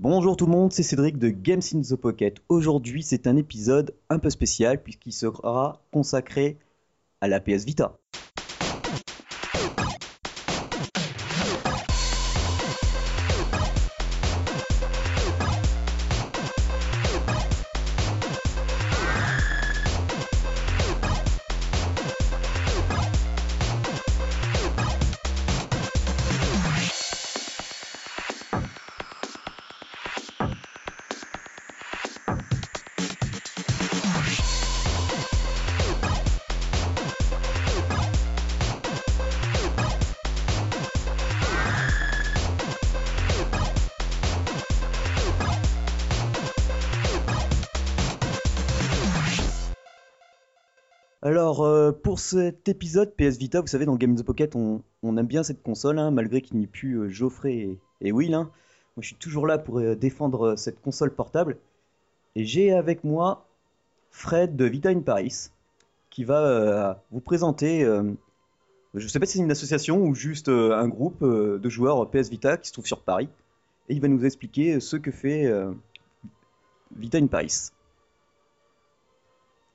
Bonjour tout le monde, c'est Cédric de Games in the Pocket. Aujourd'hui, c'est un épisode un peu spécial puisqu'il sera consacré à la PS Vita. Alors, euh, pour cet épisode PS Vita, vous savez, dans Game in the Pocket, on, aime bien cette console, hein, malgré qu'il n'y ait plus euh, Geoffrey et, Will. hein. Moi, je suis toujours là pour euh, défendre cette console portable. Et j'ai avec moi Fred de Vita in Paris, qui va vous présenter. je ne sais pas si c'est une association ou juste un groupe de joueurs PS Vita qui se trouve sur Paris. Et il va nous expliquer ce que fait Vita in Paris.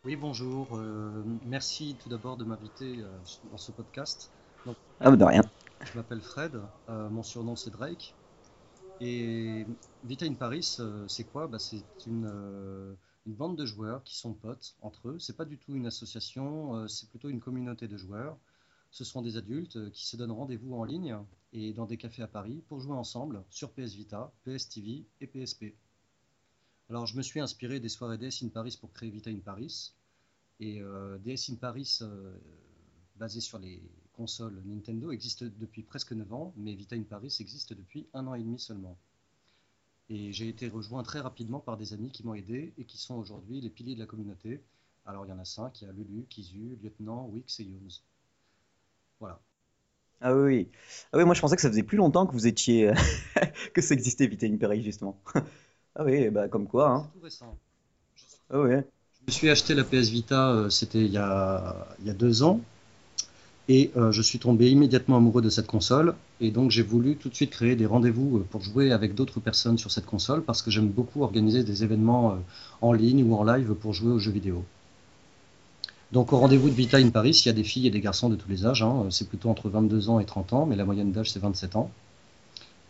Oui, bonjour. euh, merci tout d'abord de m'inviter euh, dans ce podcast. Donc, Ah, bah, de rien. je m'appelle Fred, euh, mon surnom c'est Drake. Et Vita in Paris, c'est quoi? Bah, C'est une, une bande de joueurs qui sont potes entre eux. C'est pas du tout une association, c'est plutôt une communauté de joueurs. Ce sont des adultes qui se donnent rendez-vous en ligne et dans des cafés à Paris pour jouer ensemble sur PS Vita, PS TV et PSP. Alors, je me suis inspiré des soirées DS in Paris pour créer Vita in Paris. Et euh, DS in Paris, euh, basé sur les consoles Nintendo, existe depuis presque 9 ans, mais Vita in Paris existe depuis un an et demi seulement. Et j'ai été rejoint très rapidement par des amis qui m'ont aidé et qui sont aujourd'hui les piliers de la communauté. Alors, il y en a cinq il y a Lulu, Kizu, Lieutenant, Wix et Younes. Voilà. Ah oui. Ah oui, moi je pensais que ça faisait plus longtemps que vous étiez que ça existait Vita in Paris justement. Ah oui, bah comme quoi, hein. Tout récent. Ah ouais. Je me suis acheté la PS Vita, euh, c'était il y a, il y a deux ans, et euh, je suis tombé immédiatement amoureux de cette console, et donc j'ai voulu tout de suite créer des rendez-vous euh, pour jouer avec d'autres personnes sur cette console, parce que j'aime beaucoup organiser des événements en ligne ou en live pour jouer aux jeux vidéo. Donc au rendez-vous de Vita in Paris, il y a des filles et des garçons de tous les âges, hein. c'est plutôt entre 22 ans et 30 ans, mais la moyenne d'âge c'est 27 ans.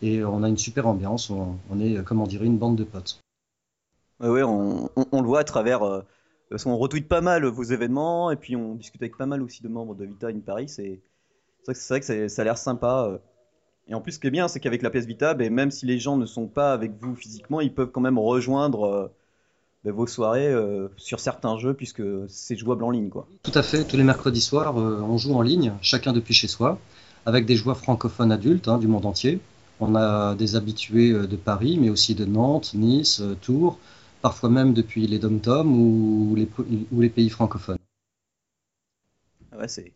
Et on a une super ambiance, on, on est, comme on dirait, une bande de potes. Ouais, on, on- on le voit à travers. euh, parce qu'on retweet pas mal vos événements et puis on discute avec pas mal aussi de membres de Vita in Paris. C'est vrai que, vrai ça a l'air sympa. euh. Et en plus, ce qui est bien, c'est qu'avec la PS Vita, ben, même si les gens ne sont pas avec vous physiquement, ils peuvent quand même rejoindre euh, ben, vos soirées euh, sur certains jeux puisque c'est jouable en ligne, quoi. Tout à fait, tous les mercredis soirs, euh, on joue en ligne, chacun depuis chez soi, avec des joueurs francophones adultes hein, du monde entier. On a des habitués euh, de Paris, mais aussi de Nantes, Nice, euh, Tours, parfois même depuis les dom-toms ou les, ou les pays francophones. Ah Ouais, c'est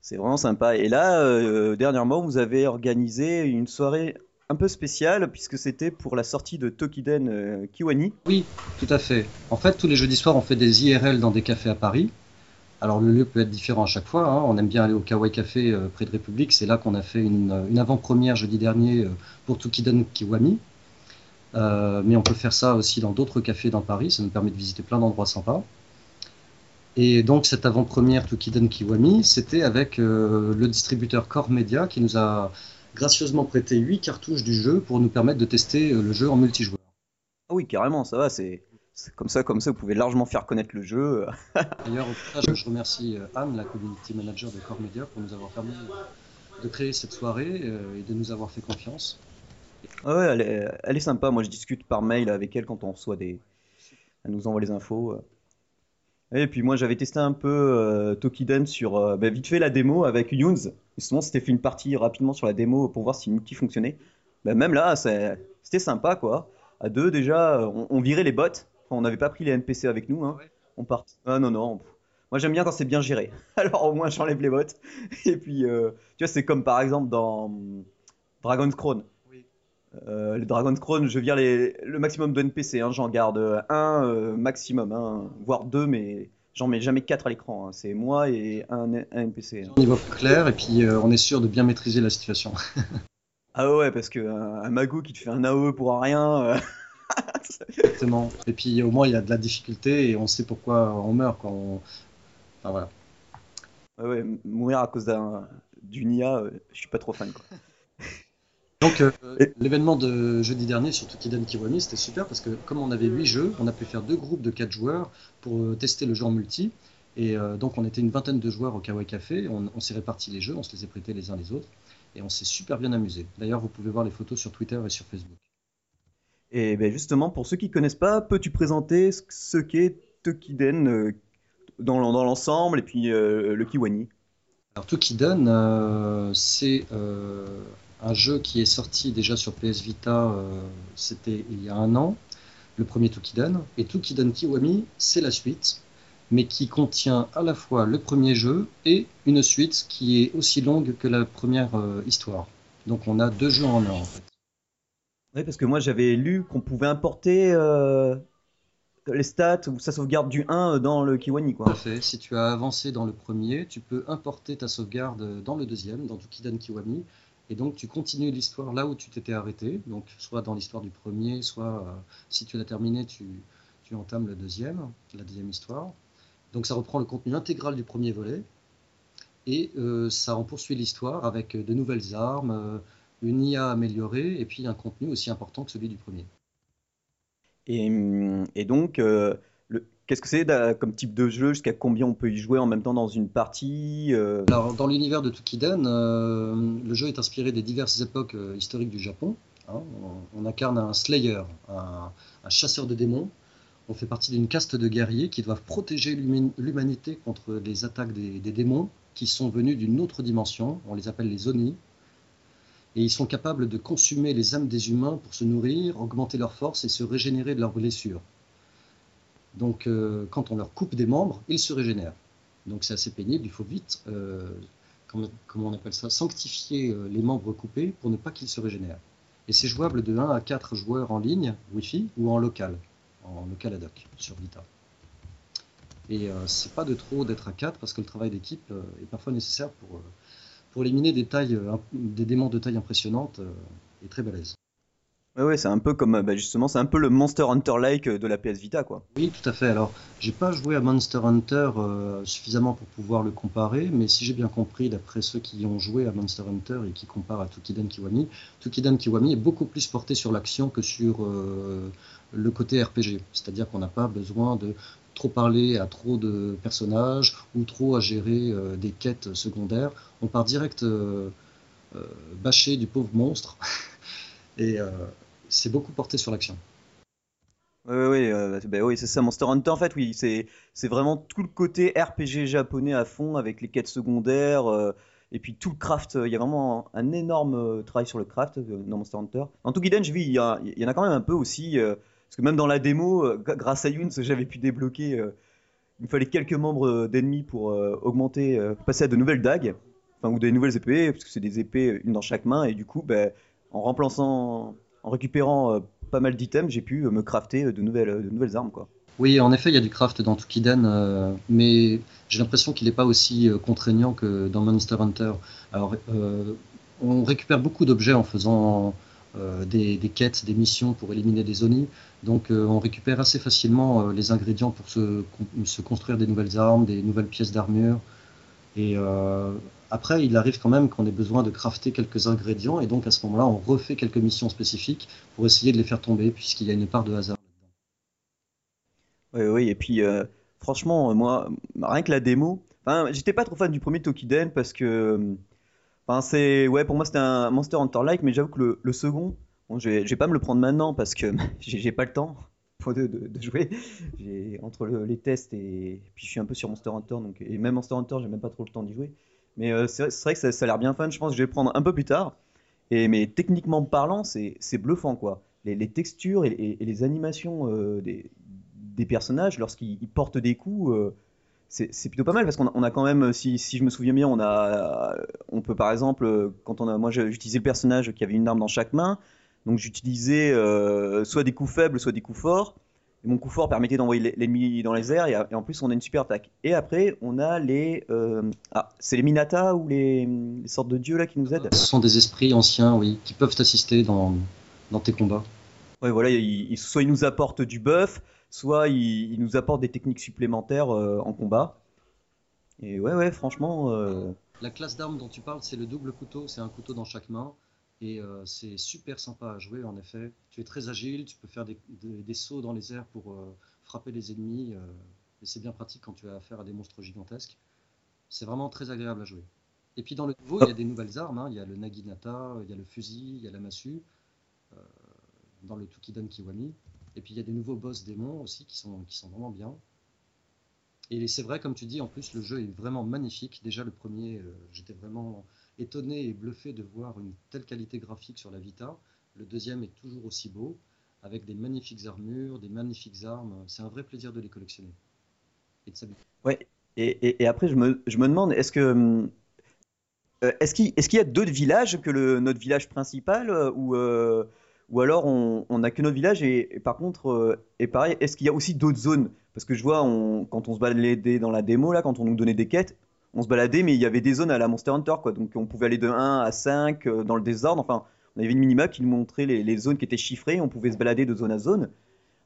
c'est vraiment sympa. Et là, euh, dernièrement, vous avez organisé une soirée un peu spéciale puisque c'était pour la sortie de Tokiden euh, Kiwani. Oui, tout à fait. En fait, tous les jeudis soirs, on fait des IRL dans des cafés à Paris. Alors, le lieu peut être différent à chaque fois. hein. On aime bien aller au Kawaii Café euh, près de République. C'est là qu'on a fait une, une avant-première jeudi dernier euh, pour Tukiden Kiwami. Euh, mais on peut faire ça aussi dans d'autres cafés dans Paris. Ça nous permet de visiter plein d'endroits sympas. Et donc, cette avant-première Tukiden Kiwami, c'était avec le distributeur Core Media qui nous a gracieusement prêté 8 cartouches du jeu pour nous permettre de tester le jeu en multijoueur. Ah oui, carrément, ça va, c'est comme ça, comme ça, vous pouvez largement faire connaître le jeu. D'ailleurs, je remercie euh, Anne, la community manager de Core Media, pour nous avoir permis de créer cette soirée euh, et de nous avoir fait confiance. Ah ouais, elle est, elle est sympa. Moi, je discute par mail avec elle quand on reçoit des. Elle nous envoie les infos. Et puis moi, j'avais testé un peu euh, Tokiden sur euh, bah, vite fait la démo avec Younes. Justement, c'était fait une partie rapidement sur la démo pour voir si le multi fonctionnait. Bah, même là, c'était sympa quoi. À deux, déjà, on, on virait les bots. On n'avait pas pris les NPC avec nous. Hein. Ouais. On part. Ah non, non. Moi, j'aime bien quand c'est bien géré. Alors, au moins, j'enlève les bots. Et puis, euh, tu vois, c'est comme par exemple dans hum, Dragon's Crown. Oui. Euh, le Dragon's Crown, je vire les, le maximum de NPC, hein, j'en garde euh, un euh, maximum, hein, voire deux, mais j'en mets jamais quatre à l'écran. hein. C'est moi et un, un NPC. hein. Au niveau plus clair, et puis euh, on est sûr de bien maîtriser la situation. Ah ouais, parce que un, mago qui te fait un AOE pour rien. Exactement. Et puis au moins il y a de la difficulté et on sait pourquoi on meurt quand on... Enfin voilà. Ouais, ouais, mourir à cause d'une IA, je suis pas trop fan quoi. Donc euh, l'événement de jeudi dernier sur Tokiden Kiwami, c'était super parce que comme on avait 8 jeux, on a pu faire deux groupes de 4 joueurs pour euh, tester le jeu en multi. Et euh, donc on était une vingtaine de joueurs au Kawaii Café, on, s'est réparti les jeux, on se les a prêtés les uns les autres, et on s'est super bien amusé. D'ailleurs, vous pouvez voir les photos sur Twitter et sur Facebook. Et ben justement, pour ceux qui ne connaissent pas, peux-tu présenter ce qu'est Tokiden dans l'ensemble et puis le Kiwani? Alors Tokiden, c'est un jeu qui est sorti déjà sur PS Vita, euh, c'était il y a un an, le premier Tokiden. Et Tokiden Kiwami, c'est la suite, mais qui contient à la fois le premier jeu et une suite qui est aussi longue que la première euh, histoire. Donc on a deux jeux en un en fait. Oui, parce que moi j'avais lu qu'on pouvait importer euh, les stats ou sa sauvegarde du 1 dans le Kiwani. Quoi. Tout. Si tu as avancé dans le premier, tu peux importer ta sauvegarde dans le deuxième, dans Tokiden Kiwami, et donc tu continues l'histoire là où tu t'étais arrêté, donc soit dans l'histoire du premier, soit euh, si tu l'as terminé, tu, entames le deuxième, la deuxième histoire. Donc ça reprend le contenu intégral du premier volet, et euh, ça en poursuit l'histoire avec de nouvelles armes, euh, une IA améliorée, et puis un contenu aussi important que celui du premier. Et, et donc, Qu'est-ce que c'est comme type de jeu? Jusqu'à combien on peut y jouer en même temps dans une partie euh? Alors, dans l'univers de Tukiden, euh, le jeu est inspiré des diverses époques euh, historiques du Japon. Hein. On, incarne un Slayer, un, chasseur de démons. On fait partie d'une caste de guerriers qui doivent protéger l'humanité contre les attaques des, des, démons qui sont venus d'une autre dimension. On les appelle les Oni. Et ils sont capables de consumer les âmes des humains pour se nourrir, augmenter leur force et se régénérer de leurs blessures. Donc, euh, quand on leur coupe des membres, ils se régénèrent. Donc, c'est assez pénible. Il faut vite, euh, comment, on appelle ça, sanctifier euh, les membres coupés pour ne pas qu'ils se régénèrent. Et c'est jouable de 1 à 4 joueurs en ligne, Wi-Fi, ou en local, en local ad hoc, sur Vita. Et c'est pas de trop d'être à 4 parce que le travail d'équipe est parfois nécessaire pour, pour éliminer des, tailles, des démons de taille impressionnante et très balèzes. Ouais, ouais, c'est un peu comme, bah, justement, c'est un peu le Monster Hunter-like de la PS Vita, quoi. Oui, tout à fait. Alors, j'ai pas joué à Monster Hunter euh, suffisamment pour pouvoir le comparer, mais si j'ai bien compris, d'après ceux qui ont joué à Monster Hunter et qui comparent à Tukiden Kiwami, Tukiden Kiwami est beaucoup plus porté sur l'action que sur euh, le côté RPG. C'est-à-dire qu'on n'a pas besoin de trop parler à trop de personnages ou trop à gérer euh, des quêtes secondaires. On part direct bâcher du pauvre monstre. Et c'est beaucoup porté sur l'action. Oui, oui, euh, bah oui, c'est ça. Monster Hunter, en fait, oui, c'est vraiment tout le côté RPG japonais à fond avec les quêtes secondaires euh, et puis tout le craft. Il y a vraiment un, énorme euh, travail sur le craft dans Monster Hunter. Dans Tokiden, je vis, il y en a quand même un peu aussi. Parce que même dans la démo, grâce à Youn, j'avais pu débloquer. il me fallait quelques membres d'ennemis pour augmenter, passer à de nouvelles dagues, enfin, ou des nouvelles épées, parce que c'est des épées, une dans chaque main, et du coup, ben, en remplaçant en récupérant euh, pas mal d'items, j'ai pu euh, me crafter de nouvelles, de nouvelles armes. Quoi. Oui, en effet, il y a du craft dans Tukiden, euh, mais j'ai l'impression qu'il n'est pas aussi contraignant que dans Monster Hunter. Alors, on récupère beaucoup d'objets en faisant des, quêtes, des missions pour éliminer des zonis. Donc, on récupère assez facilement les ingrédients pour se, construire des nouvelles armes, des nouvelles pièces d'armure. Et après, il arrive quand même qu'on ait besoin de crafter quelques ingrédients, et donc à ce moment-là, on refait quelques missions spécifiques pour essayer de les faire tomber, puisqu'il y a une part de hasard Oui, oui, et puis euh, franchement, moi, rien que la démo, j'étais pas trop fan du premier Tokiden parce que, enfin, c'est, ouais, pour moi c'était un Monster Hunter-like, mais j'avoue que le, second, bon, je, vais, vais pas me le prendre maintenant parce que j'ai pas le temps de, jouer. entre les tests et puis je suis un peu sur Monster Hunter, donc et même Monster Hunter, j'ai même pas trop le temps d'y jouer. Mais euh, c'est vrai que ça, a l'air bien fun. Je pense que je vais prendre un peu plus tard. Et, mais techniquement parlant, c'est bluffant quoi. Les, textures et, les animations euh, des, des, personnages lorsqu'ils portent des coups, euh, c'est plutôt pas mal parce qu'on a, quand même, si, si, je me souviens bien, on a, on peut par exemple, quand on a, moi j'utilisais le personnage qui avait une arme dans chaque main, donc j'utilisais soit des coups faibles, soit des coups forts. mon coup fort permettait d'envoyer l'ennemi dans les airs, et, en plus on a une super attaque. Et après, on a les... ah, c'est les Minata ou les, sortes de dieux là qui nous aident? Ce sont des esprits anciens, oui, qui peuvent t'assister dans, dans tes combats. Ouais, voilà, soit ils nous apportent du buff, soit ils, nous apportent des techniques supplémentaires en combat. Et ouais, ouais, franchement... La classe d'armes dont tu parles, c'est le double couteau, c'est un couteau dans chaque main. Et euh, c'est super sympa à jouer en effet. Tu es très agile, tu peux faire des, sauts dans les airs pour euh, frapper les ennemis. Euh, et c'est bien pratique quand tu as affaire à des monstres gigantesques. C'est vraiment très agréable à jouer. Et puis dans le nouveau, il y a des nouvelles armes. Hein. Il y a le Naginata, il y a le fusil, il y a la massue. dans le Tukiden Kiwami. Et puis il y a des nouveaux boss démons aussi qui sont, qui sont vraiment bien. Et c'est vrai, comme tu dis, en plus, le jeu est vraiment magnifique. Déjà, le premier, j'étais vraiment étonné et bluffé de voir une telle qualité graphique sur la Vita. Le deuxième est toujours aussi beau, avec des magnifiques armures, des magnifiques armes. C'est un vrai plaisir de les collectionner et de s'habituer. Ouais, et, et, après, je me, je me demande, est-ce que. Euh, est-ce qu'il est y a d'autres villages que le, notre village principal euh, ou, euh, ou alors on n'a que notre village et, par contre, et pareil, est-ce qu'il y a aussi d'autres zones? Parce que je vois, quand on se baladait dans la démo, là, quand on nous donnait des quêtes, on se baladait, mais il y avait des zones à la Monster Hunter, quoi. Donc on pouvait aller de 1 à 5 euh, dans le désordre. Enfin, on avait une minimap qui nous montrait les, zones qui étaient chiffrées. On pouvait se balader de zone à zone.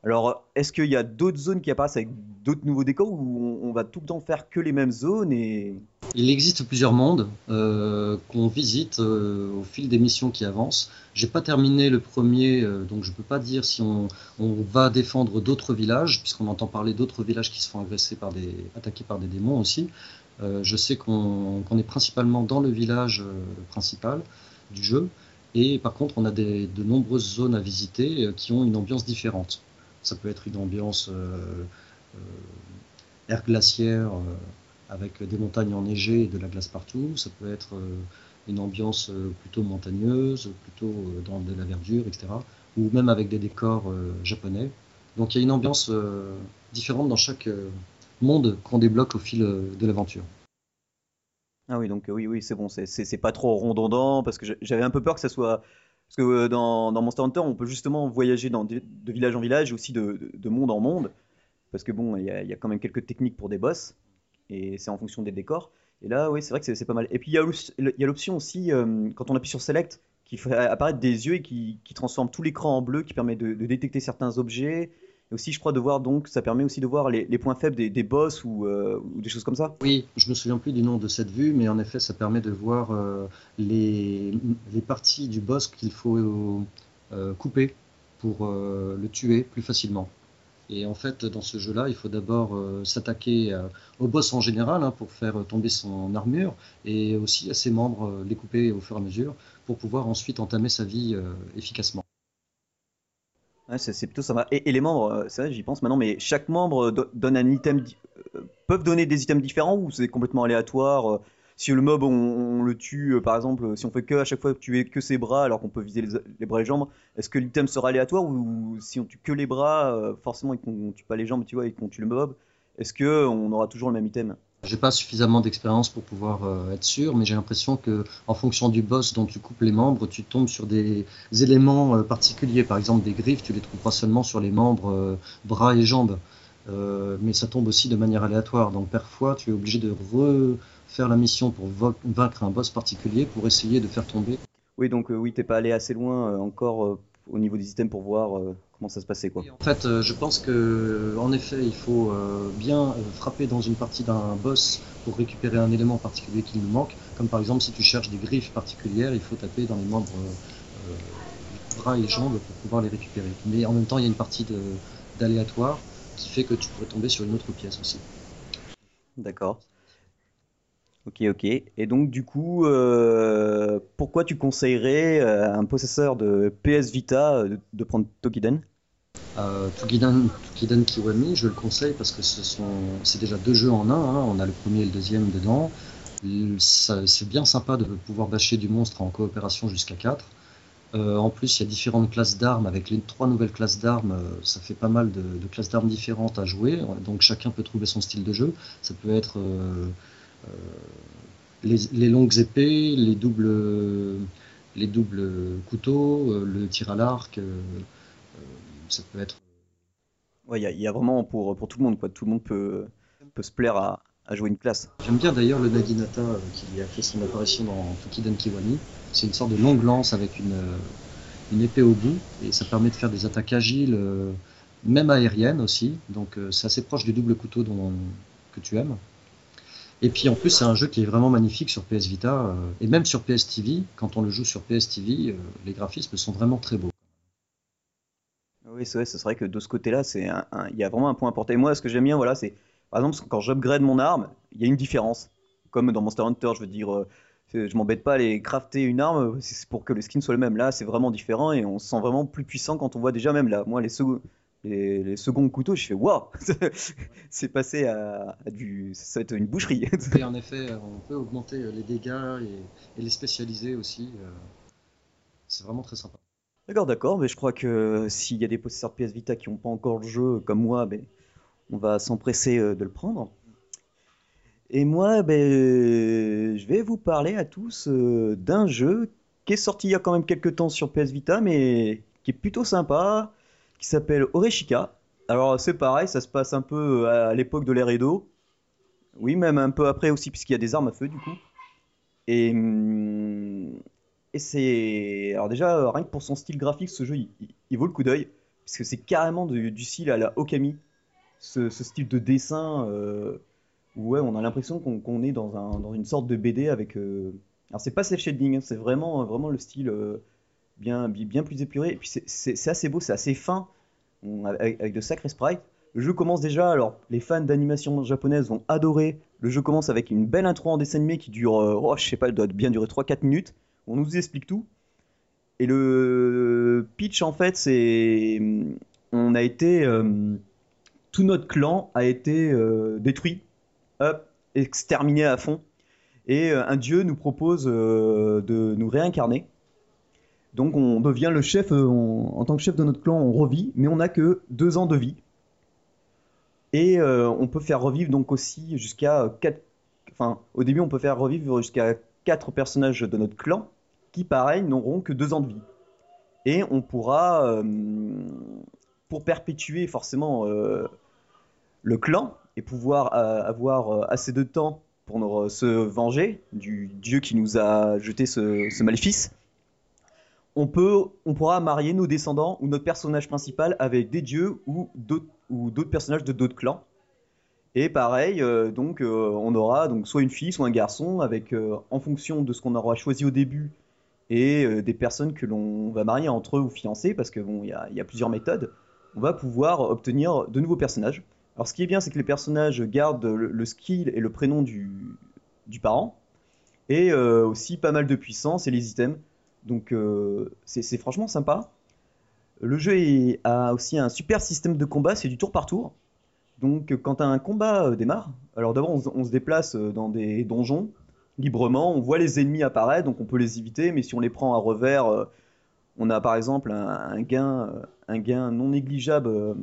Alors, est-ce qu'il y a d'autres zones qui apparaissent avec d'autres nouveaux décors ou on, va tout le temps faire que les mêmes zones. Il existe plusieurs mondes euh, qu'on visite euh, au fil des missions qui avancent. J'ai pas terminé le premier, donc je peux pas dire si on, va défendre d'autres villages, puisqu'on entend parler d'autres villages qui se font agresser par des, attaqués par des démons aussi. Euh, je sais qu'on est principalement dans le village euh, principal du jeu. Et par contre, on a de nombreuses zones à visiter euh, qui ont une ambiance différente. Ça peut être une ambiance air glaciaire avec des montagnes enneigées et de la glace partout. Ça peut être une ambiance plutôt montagneuse, plutôt dans de la verdure, etc. Ou même avec des décors japonais. Donc il y a une ambiance différente dans chaque monde qu'on débloque au fil euh, de l'aventure. Ah oui, donc euh, oui, oui, c'est bon, c'est pas trop redondant parce que j'avais un peu peur que ça soit. Parce que euh, dans, Monster Hunter, on peut justement voyager de, village en village, aussi de, de, monde en monde. Parce que bon, il y, a quand même quelques techniques pour des boss, et c'est en fonction des décors. Et là, oui, c'est vrai que c'est pas mal. Et puis il y a l'option aussi, quand on appuie sur Select, qui fait apparaître des yeux et qui transforme tout l'écran en bleu, qui permet de, détecter certains objets et aussi, je crois, de voir donc, ça permet aussi de voir les, points faibles des, boss euh, ou, des choses comme ça. Oui, je me souviens plus du nom de cette vue, mais en effet, ça permet de voir euh, les, parties du boss qu'il faut euh, couper pour le tuer plus facilement. Et en fait, dans ce jeu-là, il faut d'abord s'attaquer au boss en général hein, pour faire tomber son armure et aussi à ses membres, les couper au fur et à mesure pour pouvoir ensuite entamer sa vie efficacement c'est plutôt sympa. Et, les membres, euh, c'est vrai, j'y pense maintenant, mais chaque membre donne un item, euh, peuvent donner des items différents ou c'est complètement aléatoire euh, Si le mob, on, le tue, par exemple, si on fait que à chaque fois tuer que ses bras alors qu'on peut viser les, bras et les jambes, est-ce que l'item sera aléatoire ou si on tue que les bras, forcément, et qu'on tue pas les jambes, tu vois, et qu'on tue le mob, est-ce que on aura toujours le même item? J'ai pas suffisamment d'expérience pour pouvoir euh, être sûr, mais j'ai l'impression que en fonction du boss dont tu coupes les membres, tu tombes sur des éléments euh, particuliers. Par exemple, des griffes, tu les trouveras seulement sur les membres, euh, bras et jambes. mais ça tombe aussi de manière aléatoire. Donc parfois, tu es obligé de refaire la mission pour vaincre un boss particulier pour essayer de faire tomber. Oui, donc oui, t'es pas allé assez loin encore au niveau des items pour voir comment ça se passait quoi. en fait, euh, je pense que en effet, il faut euh, bien frapper dans une partie d'un boss pour récupérer un élément particulier qui nous manque. Comme par exemple, si tu cherches des griffes particulières, il faut taper dans les membres bras et jambes pour pouvoir les récupérer. Mais en même temps, il y a une partie d'aléatoire qui fait que tu pourrais tomber sur une autre pièce aussi. D'accord. Ok, ok. Et donc, du coup, euh, pourquoi tu conseillerais à un possesseur de PS Vita euh, de, prendre Tokiden euh, Tokiden, Kiwami, je le conseille parce que ce sont, c'est déjà deux jeux en un. Hein. On a le premier et le deuxième dedans. C'est bien sympa de pouvoir bâcher du monstre en coopération jusqu'à 4. en plus, il y a différentes classes d'armes. Avec les trois nouvelles classes d'armes, ça fait pas mal de, classes d'armes différentes à jouer. Donc chacun peut trouver son style de jeu. Ça peut être euh, les, longues épées, les doubles, les doubles couteaux, euh, le tir à l'arc, euh, ça peut être Ouais, il y, a vraiment pour, pour tout le monde, quoi. Tout le monde peut, peut se plaire à, à jouer une classe. J'aime bien d'ailleurs le Naginata euh, qui a fait son apparition dans Tokidan Kiwani. C'est une sorte de longue lance avec une, euh, une épée au bout et ça permet de faire des attaques agiles, euh, même aériennes aussi. Donc c'est assez proche du double couteau dont, que tu aimes. Et puis en plus, c'est un jeu qui est vraiment magnifique sur PS Vita et même sur PS TV. Quand on le joue sur PS TV, les graphismes sont vraiment très beaux. Oui, c'est vrai, c'est vrai que de ce côté-là, c'est il y a vraiment un point important. Et moi, ce que j'aime bien, voilà, c'est par exemple quand j'upgrade mon arme, il y a une différence. Comme dans Monster Hunter, je veux dire, euh, je m'embête pas à aller crafter une arme, c'est pour que le skin soit le même. Là, c'est vraiment différent et on se sent vraiment plus puissant quand on voit déjà même là. Moi, les, les, seconds couteaux, je fais waouh, c'est passé à, du, ça va être une boucherie. et en effet, on peut augmenter les dégâts et, les spécialiser aussi. Euh, c'est vraiment très sympa. D'accord, d'accord, mais je crois que s'il y a des possesseurs de PS Vita qui n'ont pas encore le jeu comme moi, ben, on va s'empresser euh, de le prendre. Et moi, ben, je vais vous parler à tous euh, d'un jeu qui est sorti il y a quand même quelques temps sur PS Vita, mais qui est plutôt sympa, qui s'appelle Oreshika. Alors c'est pareil, ça se passe un peu à l'époque de l'ère Edo. Oui, même un peu après aussi, puisqu'il y a des armes à feu du coup. Et, hum, et c'est. Alors, déjà, euh, rien que pour son style graphique, ce jeu, il, vaut le coup d'œil. Parce que c'est carrément du style à la Okami. Ce, style de dessin euh, où ouais, on a l'impression qu'on est dans, un, dans, une sorte de BD avec. Euh, alors, c'est pas self shading, hein, c'est vraiment, vraiment le style bien, plus épuré. Et puis, c'est assez beau, c'est assez fin, avec, de sacrés sprites. Le jeu commence déjà, alors les fans d'animation japonaise vont adorer. Le jeu commence avec une belle intro en dessin animé qui dure, oh, je sais pas, elle doit bien durer 3-4 minutes on nous explique tout. Et le pitch, en fait, c'est. On a été. Euh, tout notre clan a été euh, détruit, exterminé à fond. Et euh, un dieu nous propose de nous réincarner. Donc on devient le chef, en tant que chef de notre clan, on revit, mais on n'a que deux ans de vie. Et on peut faire revivre donc aussi jusqu'à quatre. Enfin, au début, on peut faire revivre jusqu'à quatre personnages de notre clan qui, pareil, n'auront que deux ans de vie. Et on pourra, euh, pour perpétuer forcément euh, le clan et pouvoir euh, avoir assez de temps pour se venger du dieu qui nous a jeté ce, maléfice, on, peut, on pourra marier nos descendants ou notre personnage principal avec des dieux ou d'autres personnages de d'autres clans. Et pareil, donc on aura donc soit une fille, soit un garçon, avec en fonction de ce qu'on aura choisi au début, et euh, des personnes que l'on va marier entre eux ou fiancer, parce que y, a, plusieurs méthodes, on va pouvoir obtenir de nouveaux personnages. Alors ce qui est bien, c'est que les personnages gardent le, skill et le prénom du, parent, et euh, aussi pas mal de puissance et les items. Donc euh, c'est franchement sympa. Le jeu a aussi un super système de combat, c'est du tour par tour. Donc quand un combat démarre, alors d'abord on, se déplace dans des donjons, librement. On voit les ennemis apparaître, donc on peut les éviter, mais si on les prend à revers, euh, on a par exemple un, gain, euh, un gain non négligeable euh,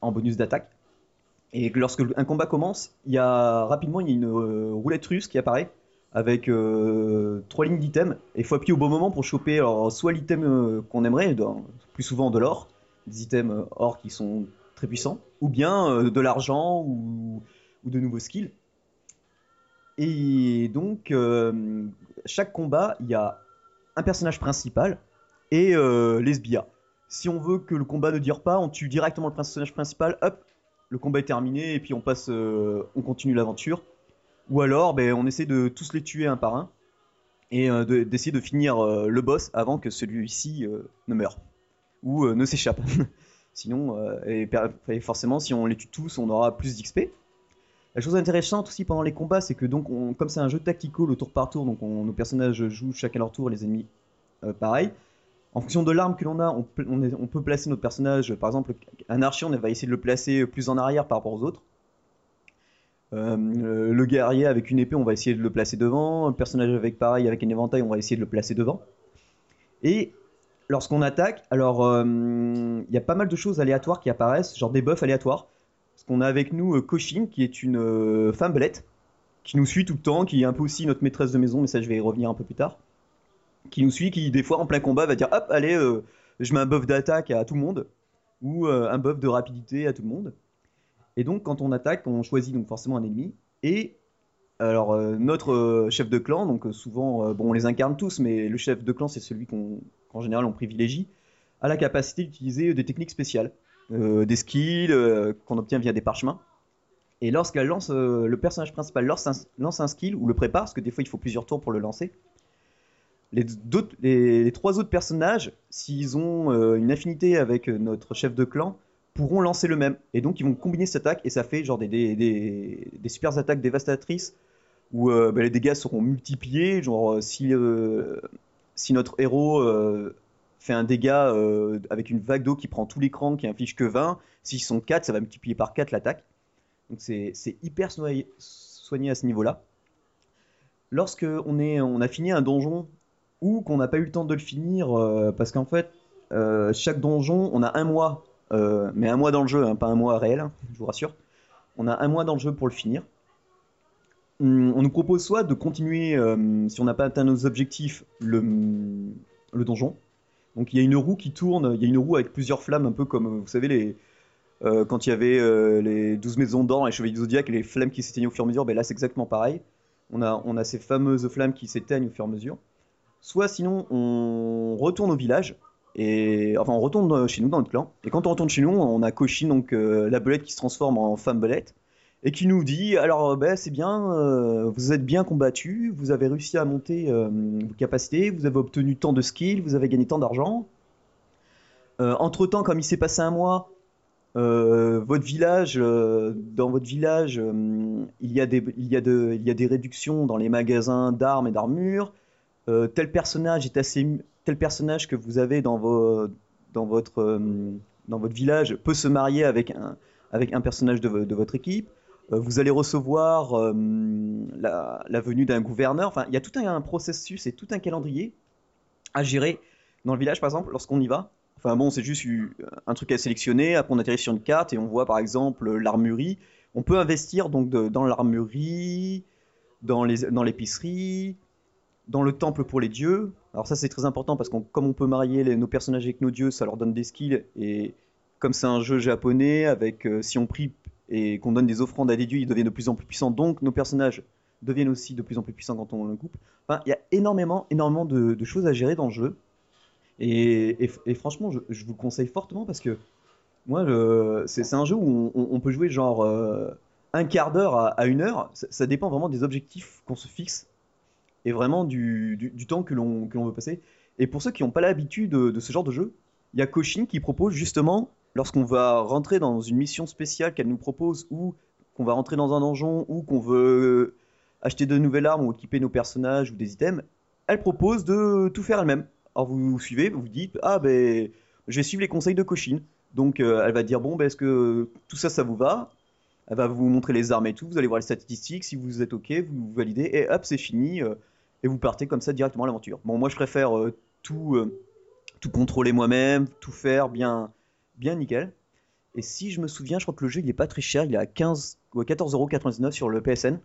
en bonus d'attaque. Et lorsque un combat commence, il y a rapidement il y a une roulette russe qui apparaît avec trois lignes d'items. Et il faut appuyer au bon moment pour choper soit l'item qu'on aimerait, plus souvent de l'or, des items or qui sont très puissants, ou bien de l'argent ou, de nouveaux skills. Et donc, euh, chaque combat, il y a un personnage principal et euh, les sbires. Si on veut que le combat ne dure pas, on tue directement le personnage principal, hop, le combat est terminé et puis euh, on continue l'aventure. Ou alors, ben, on essaie de tous les tuer un par un et d'essayer de, finir le boss avant que celui-ci ne meure ou ne s'échappe. Sinon, et, forcément, si on les tue tous, on aura plus d'XP. La chose intéressante aussi pendant les combats, c'est que donc comme c'est un jeu tactical au tour par tour, donc nos personnages jouent chacun leur tour, les ennemis euh, pareil. En fonction de l'arme que l'on a, on, peut placer notre personnage. Par exemple, un archer, on va essayer de le placer plus en arrière par rapport aux autres. Euh, le guerrier avec une épée, on va essayer de le placer devant. Un personnage avec pareil, avec un éventail, on va essayer de le placer devant. Et lorsqu'on attaque, alors euh, il y a pas mal de choses aléatoires qui apparaissent, genre des buffs aléatoires. Parce qu'on a avec nous euh, Koshin, qui est une euh, femme belette, qui nous suit tout le temps, qui est un peu aussi notre maîtresse de maison, mais ça je vais y revenir un peu plus tard. Qui nous suit, qui des fois en plein combat va dire hop, allez, euh, je mets un buff d'attaque à tout le monde. ou un buff de rapidité à tout le monde. Et donc, quand on attaque, on choisit donc forcément un ennemi. Et alors, notre chef de clan, donc souvent, bon, on les incarne tous, mais le chef de clan, c'est celui qu'en général on privilégie, a la capacité d'utiliser des techniques spéciales, des skills qu'on obtient via des parchemins. Et lorsqu'elle lance, euh, le personnage principal lance un, lance un, skill ou le prépare, parce que des fois il faut plusieurs tours pour le lancer. Les, trois autres personnages, s'ils ont euh, une affinité avec euh, notre chef de clan, pourront lancer le même. Et donc ils vont combiner cette attaque et ça fait genre des, des, des, super attaques dévastatrices où bah, les dégâts seront multipliés. Genre si, si notre héros fait un dégât avec une vague d'eau qui prend tout l'écran, qui inflige que 20, s'ils sont 4, ça va multiplier par 4 l'attaque. Donc c'est hyper soigné à ce niveau-là. Lorsque on, est, on a fini un donjon ou qu'on n'a pas eu le temps de le finir, euh, parce qu'en fait, euh, chaque donjon, on a un mois, euh, mais un mois dans le jeu, hein, pas un mois réel, hein, je vous rassure. On a un mois dans le jeu pour le finir. Hum, on nous propose soit de continuer, si on n'a pas atteint nos objectifs, le, le donjon. Donc il y a une roue qui tourne, il y a une roue avec plusieurs flammes, un peu comme, vous savez, les, euh, quand il y avait euh, les 12 maisons d'or, les chevaliers du zodiaque et les flammes qui s'éteignaient au fur et à mesure, ben là c'est exactement pareil. On a, on a ces fameuses flammes qui s'éteignent au fur et à mesure. Soit sinon on retourne au village, et enfin on retourne chez nous dans notre clan. Et quand on retourne chez nous, on a Koshin, donc euh, la belette qui se transforme en femme belette, et qui nous dit alors ben, c'est bien, vous êtes bien combattu, vous avez réussi à monter vos capacités, vous avez obtenu tant de skills, vous avez gagné tant d'argent. entre temps, comme il s'est passé un mois, euh, votre village, euh, dans votre village, euh, il, y a des, il, y a de, il y a des réductions dans les magasins d'armes et d'armures. Tel personnage est assez, tel personnage que vous avez dans, dans, votre, dans votre village peut se marier avec un, avec un personnage de, votre équipe. vous allez recevoir la, venue d'un gouverneur. Enfin, il y a tout un, un processus et tout un calendrier à gérer dans le village, par exemple, lorsqu'on y va. Enfin bon, c'est juste un truc à sélectionner. Après, on atterrit sur une carte et on voit par exemple l'armurerie. On peut investir donc dans l'armurerie, dans l'épicerie, dans, le temple pour les dieux. Alors ça, c'est très important parce que comme on peut marier nos personnages avec nos dieux, ça leur donne des skills. Et comme c'est un jeu japonais, avec euh, si on prie et qu'on donne des offrandes à des dieux, ils deviennent de plus en plus puissants. Donc nos personnages deviennent aussi de plus en plus puissants quand on le coupe. Enfin, il y a énormément, énormément de choses à gérer dans le jeu. Et, franchement, je, vous le conseille fortement parce que moi, c'est un jeu où on, peut jouer genre euh, un quart d'heure à, une heure. Ça, dépend vraiment des objectifs qu'on se fixe et vraiment du, temps que l'on veut passer. Et pour ceux qui n'ont pas l'habitude de, ce genre de jeu, il y a Koshin qui propose justement, lorsqu'on va rentrer dans une mission spéciale qu'elle nous propose ou qu'on va rentrer dans un donjon ou qu'on veut acheter de nouvelles armes ou équiper nos personnages ou des items, elle propose de tout faire elle-même. Alors vous, suivez, vous vous dites ah ben je vais suivre les conseils de Cochin. Donc euh, elle va dire bon ben est-ce que tout ça ça vous va? Elle va vous montrer les armes et tout. Vous allez voir les statistiques. Si vous êtes ok, vous, validez et hop c'est fini euh, et vous partez comme ça directement à l'aventure. Bon moi je préfère euh, tout tout contrôler moi-même, tout faire bien bien nickel. Et si je me souviens, je crois que le jeu il est pas très cher, il est à 15 14,99€ sur le PSN.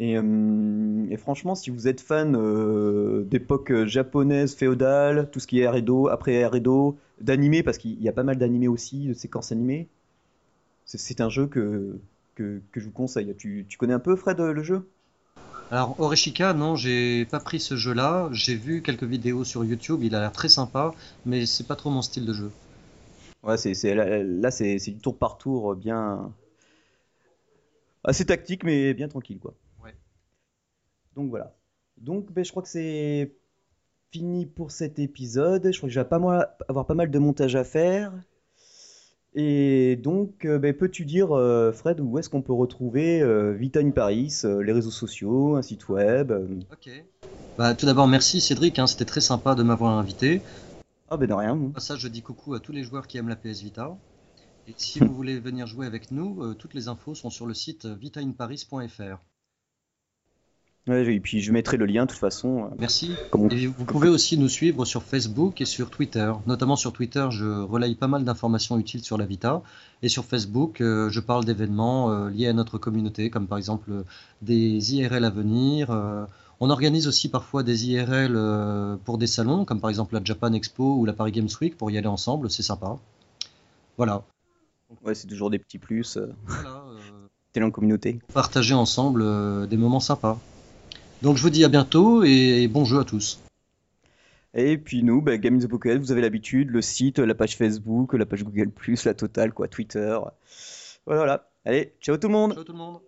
Euh, et, franchement, si vous êtes fan euh, d'époque japonaise, féodale, tout ce qui est Edo, après Edo, d'animé, parce qu'il y a pas mal d'animés aussi, de séquences animées, c'est un jeu que, que, je vous conseille. Tu, connais un peu, Fred, le jeu? Alors, Oreshika, non, j'ai pas pris ce jeu-là. J'ai vu quelques vidéos sur YouTube, il a l'air très sympa, mais c'est pas trop mon style de jeu. Ouais, c'est là, c'est du tour par tour, bien. assez tactique, mais bien tranquille, quoi. Donc voilà. Donc ben, je crois que c'est fini pour cet épisode. Je crois que je vais pas avoir pas mal de montage à faire. Et donc, euh, ben, peux-tu dire, euh, Fred, où est-ce qu'on peut retrouver euh, Vita in Paris, les réseaux sociaux, un site web Ok. Bah, tout d'abord, merci Cédric, hein, c'était très sympa de m'avoir invité. Ah ben de rien. Ça, je dis coucou à tous les joueurs qui aiment la PS Vita. Et si vous voulez venir jouer avec nous, toutes les infos sont sur le site vitainparis.fr et puis je mettrai le lien de toute façon. Euh, Merci. vous pouvez aussi nous suivre sur Facebook et sur Twitter. Notamment sur Twitter, je relaye pas mal d'informations utiles sur la Vita. Et sur Facebook, euh, je parle d'événements euh, liés à notre communauté, comme par exemple des IRL à venir. on organise aussi parfois des IRL pour des salons, comme par exemple la Japan Expo ou la Paris Games Week, pour y aller ensemble, c'est sympa. Voilà. Ouais, c'est toujours des petits plus. Voilà, T'es en communauté. partager ensemble des moments sympas. Donc je vous dis à bientôt et bon jeu à tous. Et puis nous, bah, Game in the Pocket, vous avez l'habitude, le site, la page Facebook, la page Google+, la totale, quoi, Twitter. Voilà, voilà. Allez, ciao tout le monde Ciao tout le monde.